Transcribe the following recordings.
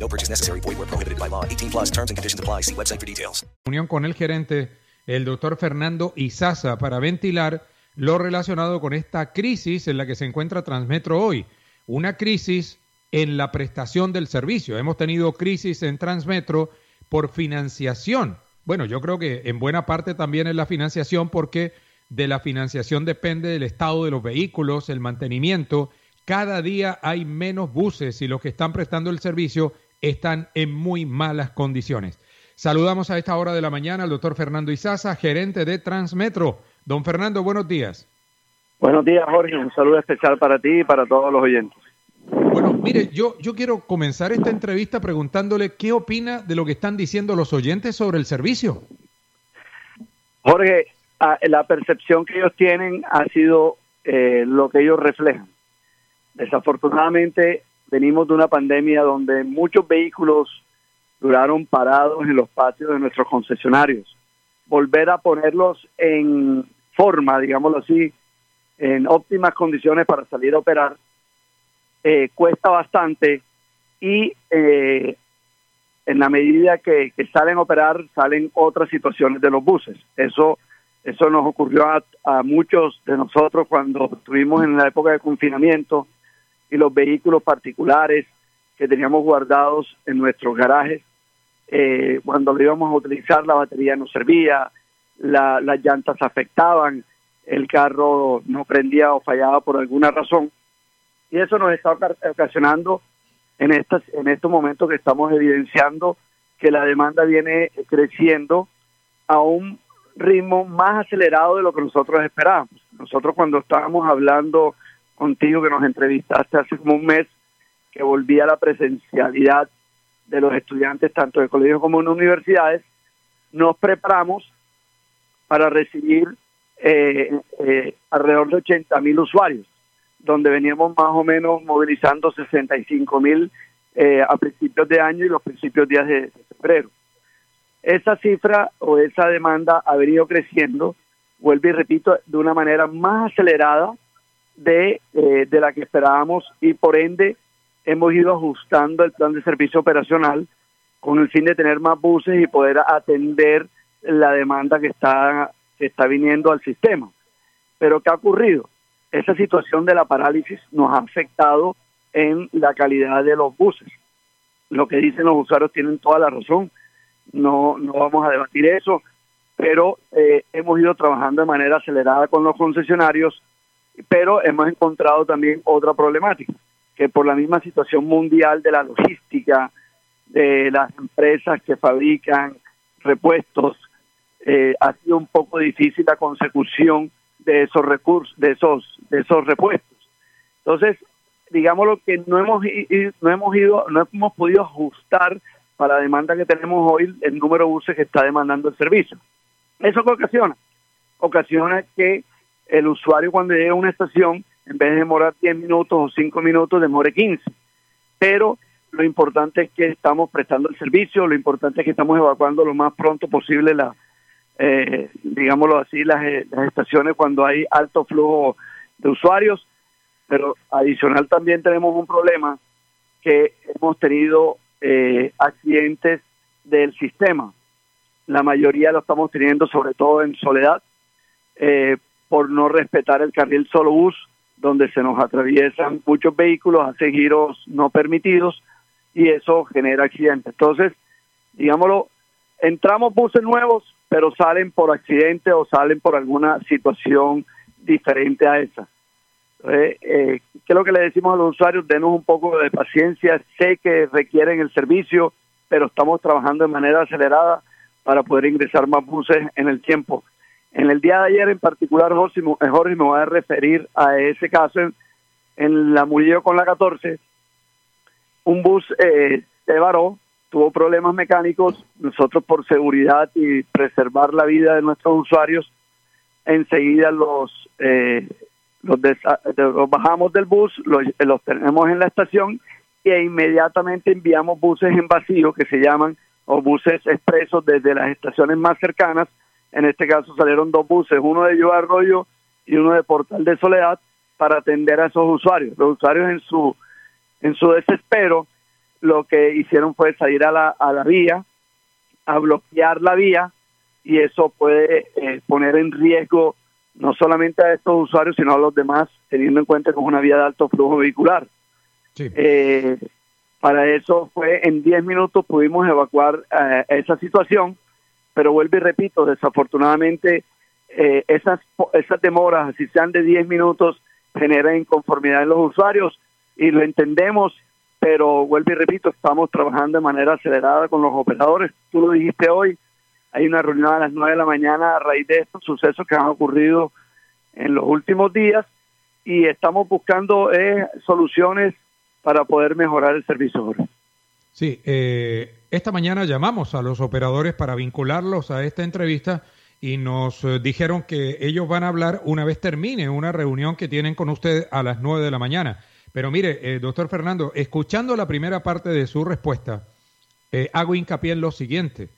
No purchase necessary. Void where prohibited by law. 18 plus terms and conditions apply. See website for details. Unión con el gerente, el doctor Fernando Izaza, para ventilar lo relacionado con esta crisis en la que se encuentra Transmetro hoy. Una crisis en la prestación del servicio. Hemos tenido crisis en Transmetro por financiación. Bueno, yo creo que en buena parte también es la financiación porque de la financiación depende del estado de los vehículos, el mantenimiento. Cada día hay menos buses y los que están prestando el servicio están en muy malas condiciones. Saludamos a esta hora de la mañana al doctor Fernando Izaza, gerente de Transmetro. Don Fernando, buenos días. Buenos días, Jorge. Un saludo especial para ti y para todos los oyentes. Bueno, mire, yo, yo quiero comenzar esta entrevista preguntándole qué opina de lo que están diciendo los oyentes sobre el servicio. Jorge, la percepción que ellos tienen ha sido eh, lo que ellos reflejan. Desafortunadamente, venimos de una pandemia donde muchos vehículos duraron parados en los patios de nuestros concesionarios. Volver a ponerlos en forma, digámoslo así, en óptimas condiciones para salir a operar, eh, cuesta bastante y eh, en la medida que, salen a operar salen otras situaciones de los buses. Eso eso nos ocurrió a, a, muchos de nosotros cuando estuvimos en la época de confinamiento y los vehículos particulares que teníamos guardados en nuestros garajes. Eh, cuando lo íbamos a utilizar la batería no servía, las llantas afectaban, el carro no prendía o fallaba por alguna razón. Y eso nos está ocasionando en, estas, en estos momentos que estamos evidenciando que la demanda viene creciendo a un ritmo más acelerado de lo que nosotros esperábamos. Nosotros cuando estábamos hablando contigo, que nos entrevistaste hace como un mes, que volvía la presencialidad de los estudiantes tanto de colegios como en universidades, nos preparamos para recibir eh, eh, alrededor de 80 mil usuarios, donde veníamos más o menos movilizando 65 mil eh, a principios de año y los principios días de febrero. Esa cifra o esa demanda ha venido creciendo, vuelvo y repito, de una manera más acelerada de, eh, de la que esperábamos y por ende hemos ido ajustando el plan de servicio operacional con el fin de tener más buses y poder atender la demanda que está, que está viniendo al sistema. Pero ¿qué ha ocurrido? Esa situación de la parálisis nos ha afectado en la calidad de los buses. Lo que dicen los usuarios tienen toda la razón no, no vamos a debatir eso, pero eh, hemos ido trabajando de manera acelerada con los concesionarios, pero hemos encontrado también otra problemática, que por la misma situación mundial de la logística, de las empresas que fabrican repuestos, eh, ha sido un poco difícil la consecución de esos recursos, de esos, de esos repuestos. Entonces, digámoslo que no hemos, no hemos ido, no hemos podido ajustar para la demanda que tenemos hoy, el número de buses que está demandando el servicio. ¿Eso qué ocasiona? Ocasiona que el usuario cuando llega a una estación, en vez de demorar 10 minutos o 5 minutos, demore 15. Pero lo importante es que estamos prestando el servicio, lo importante es que estamos evacuando lo más pronto posible la, eh, digámoslo así, las, las estaciones cuando hay alto flujo de usuarios, pero adicional también tenemos un problema que hemos tenido eh, accidentes del sistema. La mayoría lo estamos teniendo sobre todo en soledad eh, por no respetar el carril solo bus, donde se nos atraviesan muchos vehículos, hace giros no permitidos y eso genera accidentes. Entonces, digámoslo, entramos buses nuevos, pero salen por accidente o salen por alguna situación diferente a esa. Eh, eh, ¿Qué es lo que le decimos a los usuarios? Denos un poco de paciencia. Sé que requieren el servicio, pero estamos trabajando de manera acelerada para poder ingresar más buses en el tiempo. En el día de ayer en particular, Jorge, Jorge me voy a referir a ese caso en, la Murillo con la 14. Un bus eh, se varó tuvo problemas mecánicos, nosotros por seguridad y preservar la vida de nuestros usuarios, enseguida los, eh, los, bajamos del bus, los, los tenemos en la estación e inmediatamente enviamos buses en vacío que se llaman o buses expresos desde las estaciones más cercanas. En este caso salieron dos buses, uno de Yo Arroyo y uno de Portal de Soledad para atender a esos usuarios. Los usuarios en su en su desespero lo que hicieron fue salir a la, a la vía, a bloquear la vía y eso puede eh, poner en riesgo no solamente a estos usuarios, sino a los demás, teniendo en cuenta que es una vía de alto flujo vehicular. Eh, para eso fue en 10 minutos pudimos evacuar eh, esa situación, pero vuelvo y repito, desafortunadamente esas, esas demoras, si sean de 10 minutos, generan inconformidad en los usuarios y lo entendemos pero vuelvo y repito, estamos trabajando de manera acelerada con los operadores. Tú lo dijiste hoy, hay una reunión a las 9 de la mañana a raíz de estos sucesos que han ocurrido en los últimos días y estamos buscando eh, soluciones para poder mejorar el servicio. Sí, eh, esta mañana llamamos a los operadores para vincularlos a esta entrevista y nos eh, dijeron que ellos van a hablar una vez termine una reunión que tienen con usted a las 9 de la mañana. Pero mire, eh, doctor Fernando, escuchando la primera parte de su respuesta, eh, hago hincapié en lo siguiente.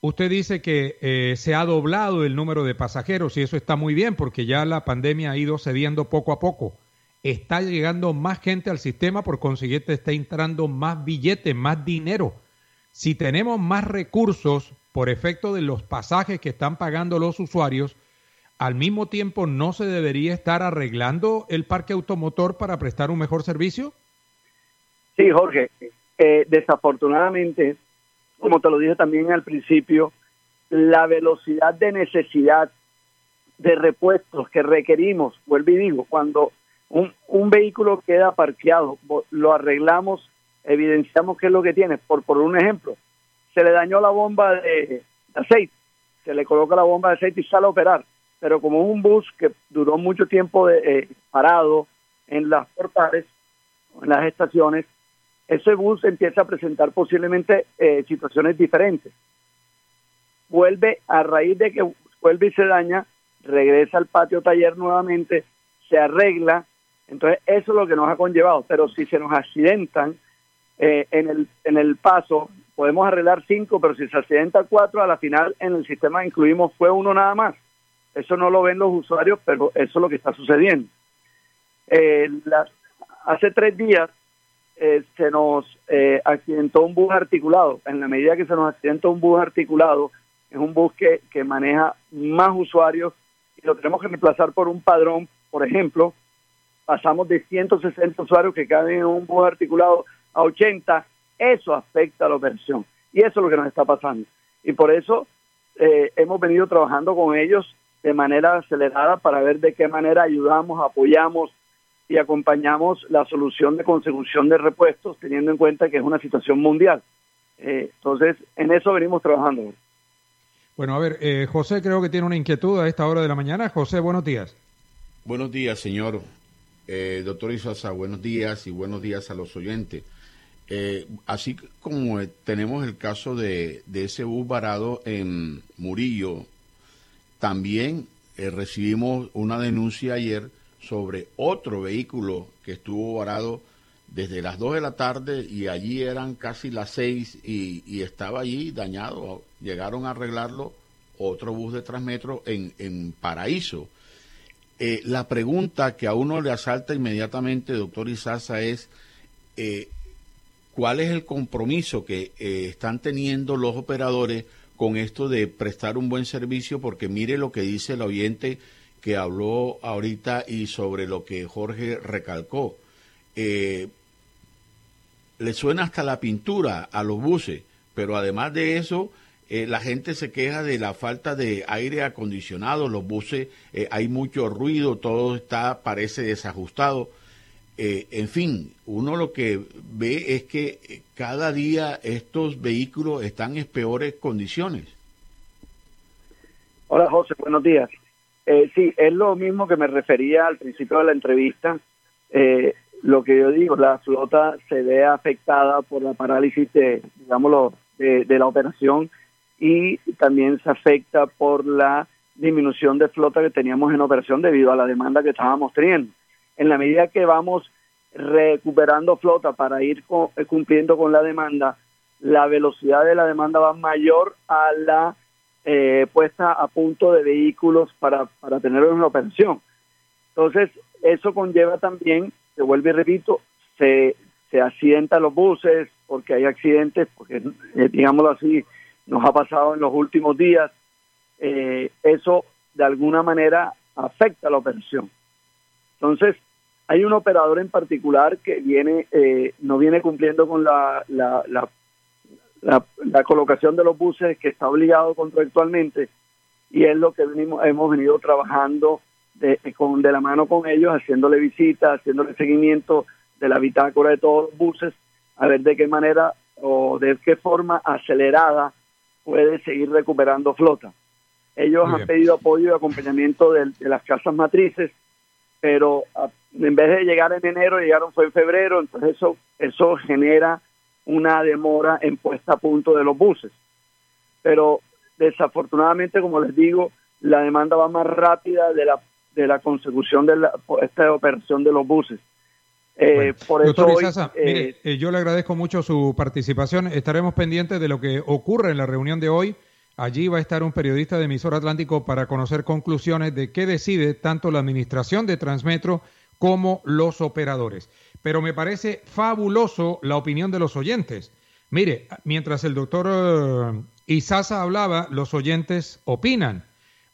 Usted dice que eh, se ha doblado el número de pasajeros y eso está muy bien porque ya la pandemia ha ido cediendo poco a poco. Está llegando más gente al sistema, por consiguiente está entrando más billetes, más dinero. Si tenemos más recursos por efecto de los pasajes que están pagando los usuarios, al mismo tiempo no se debería estar arreglando el parque automotor para prestar un mejor servicio? Sí, Jorge. Eh, desafortunadamente, como te lo dije también al principio, la velocidad de necesidad de repuestos que requerimos, vuelvo y digo, cuando un, un vehículo queda parqueado, lo arreglamos, evidenciamos qué es lo que tiene. Por, por un ejemplo, se le dañó la bomba de aceite, se le coloca la bomba de aceite y sale a operar pero como un bus que duró mucho tiempo de, eh, parado en las portales, en las estaciones, ese bus empieza a presentar posiblemente eh, situaciones diferentes. Vuelve a raíz de que vuelve y se daña, regresa al patio taller nuevamente, se arregla, entonces eso es lo que nos ha conllevado, pero si se nos accidentan eh, en, el, en el paso, podemos arreglar cinco, pero si se accidenta cuatro, a la final en el sistema incluimos fue uno nada más. Eso no lo ven los usuarios, pero eso es lo que está sucediendo. Eh, hace tres días eh, se nos eh, accidentó un bus articulado. En la medida que se nos accidentó un bus articulado, es un bus que, que maneja más usuarios y lo tenemos que reemplazar por un padrón, por ejemplo, pasamos de 160 usuarios que caben en un bus articulado a 80, eso afecta a la operación. Y eso es lo que nos está pasando. Y por eso hemos venido trabajando con ellos de manera acelerada para ver de qué manera ayudamos, apoyamos y acompañamos la solución de consecución de repuestos, teniendo en cuenta que es una situación mundial. Eh, entonces, en eso venimos trabajando. Bueno, a ver, eh, José creo que tiene una inquietud a esta hora de la mañana. José, buenos días. Buenos días, señor. Eh, doctor Isasa, buenos días y buenos días a los oyentes. así como tenemos el caso de, de ese bus varado en Murillo, también eh, recibimos una denuncia ayer sobre otro vehículo que estuvo varado desde las 2 de la tarde y allí eran casi las 6 y, estaba allí dañado. Llegaron a arreglarlo otro bus de Transmetro en, en Paraíso. Eh, la pregunta que a uno le asalta inmediatamente, doctor Isaza, es eh, cuál es el compromiso que están teniendo los operadores con esto de prestar un buen servicio, porque mire lo que dice el oyente que habló ahorita y sobre lo que Jorge recalcó. Eh, le suena hasta la pintura a los buses, pero además de eso, eh, la gente se queja de la falta de aire acondicionado, los buses, eh, hay mucho ruido, todo está, parece desajustado. Eh, en fin, uno lo que ve es que cada día estos vehículos están en peores condiciones. Hola José, buenos días. Eh, sí, es lo mismo que me refería al principio de la entrevista. Eh, lo que yo digo, la flota se ve afectada por la parálisis de, digámoslo, de, de la operación y también se afecta por la disminución de flota que teníamos en operación debido a la demanda que estábamos teniendo. En la medida que vamos recuperando flota para ir eh, cumpliendo con la demanda, la velocidad de la demanda va mayor a la eh, puesta a punto de vehículos para, para tenerlos en operación. Entonces, eso conlleva también, se vuelve y repito, se, se accidentan los buses porque hay accidentes, porque eh, digámoslo así, nos ha pasado en los últimos días, eh, eso de alguna manera afecta la operación. Entonces, hay un operador en particular que viene eh, no viene cumpliendo con la, la, la, colocación de los buses que está obligado contractualmente y es lo que venimos, hemos venido trabajando de, con, de la mano con ellos, haciéndole visitas, haciéndole seguimiento de la bitácora de todos los buses, a ver de qué manera o de qué forma acelerada puede seguir recuperando flota. Ellos han pedido apoyo y acompañamiento de, las casas matrices, pero en vez de llegar en enero, llegaron fue en febrero, entonces eso, eso genera una demora en puesta a punto de los buses. Pero desafortunadamente, como les digo, la demanda va más rápida de la, de la consecución de la, esta operación de los buses. Eh, por eso eh, eh, yo le agradezco mucho su participación. Estaremos pendientes de lo que ocurre en la reunión de hoy. Allí va a estar un periodista de emisor Atlántico para conocer conclusiones de qué decide tanto la administración de Transmetro como los operadores. Pero me parece fabuloso la opinión de los oyentes. Mire, mientras el doctor Isaza hablaba, los oyentes opinan.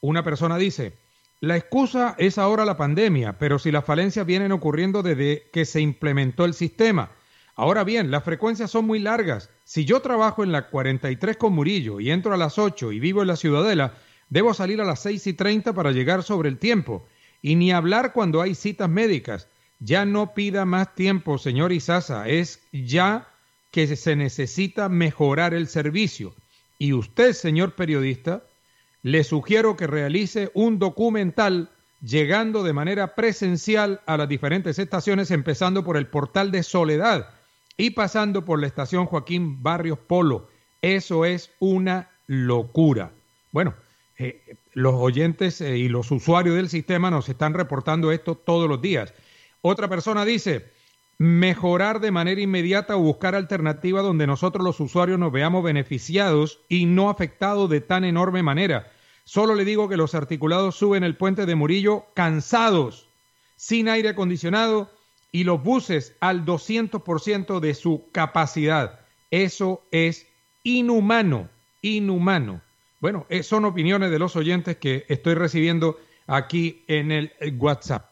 Una persona dice, la excusa es ahora la pandemia, pero si las falencias vienen ocurriendo desde que se implementó el sistema. Ahora bien, las frecuencias son muy largas. Si yo trabajo en la 43 con Murillo y entro a las 8 y vivo en la Ciudadela, debo salir a las 6 y 30 para llegar sobre el tiempo. Y ni hablar cuando hay citas médicas. Ya no pida más tiempo, señor Isaza. Es ya que se necesita mejorar el servicio. Y usted, señor periodista, le sugiero que realice un documental llegando de manera presencial a las diferentes estaciones, empezando por el portal de Soledad y pasando por la estación Joaquín Barrios Polo. Eso es una locura. Bueno, eh, los oyentes eh, y los usuarios del sistema nos están reportando esto todos los días. Otra persona dice, mejorar de manera inmediata o buscar alternativas donde nosotros los usuarios nos veamos beneficiados y no afectados de tan enorme manera. Solo le digo que los articulados suben el puente de Murillo cansados, sin aire acondicionado y los buses al 200% de su capacidad. Eso es inhumano, inhumano. Bueno, eh, son opiniones de los oyentes que estoy recibiendo aquí en el WhatsApp.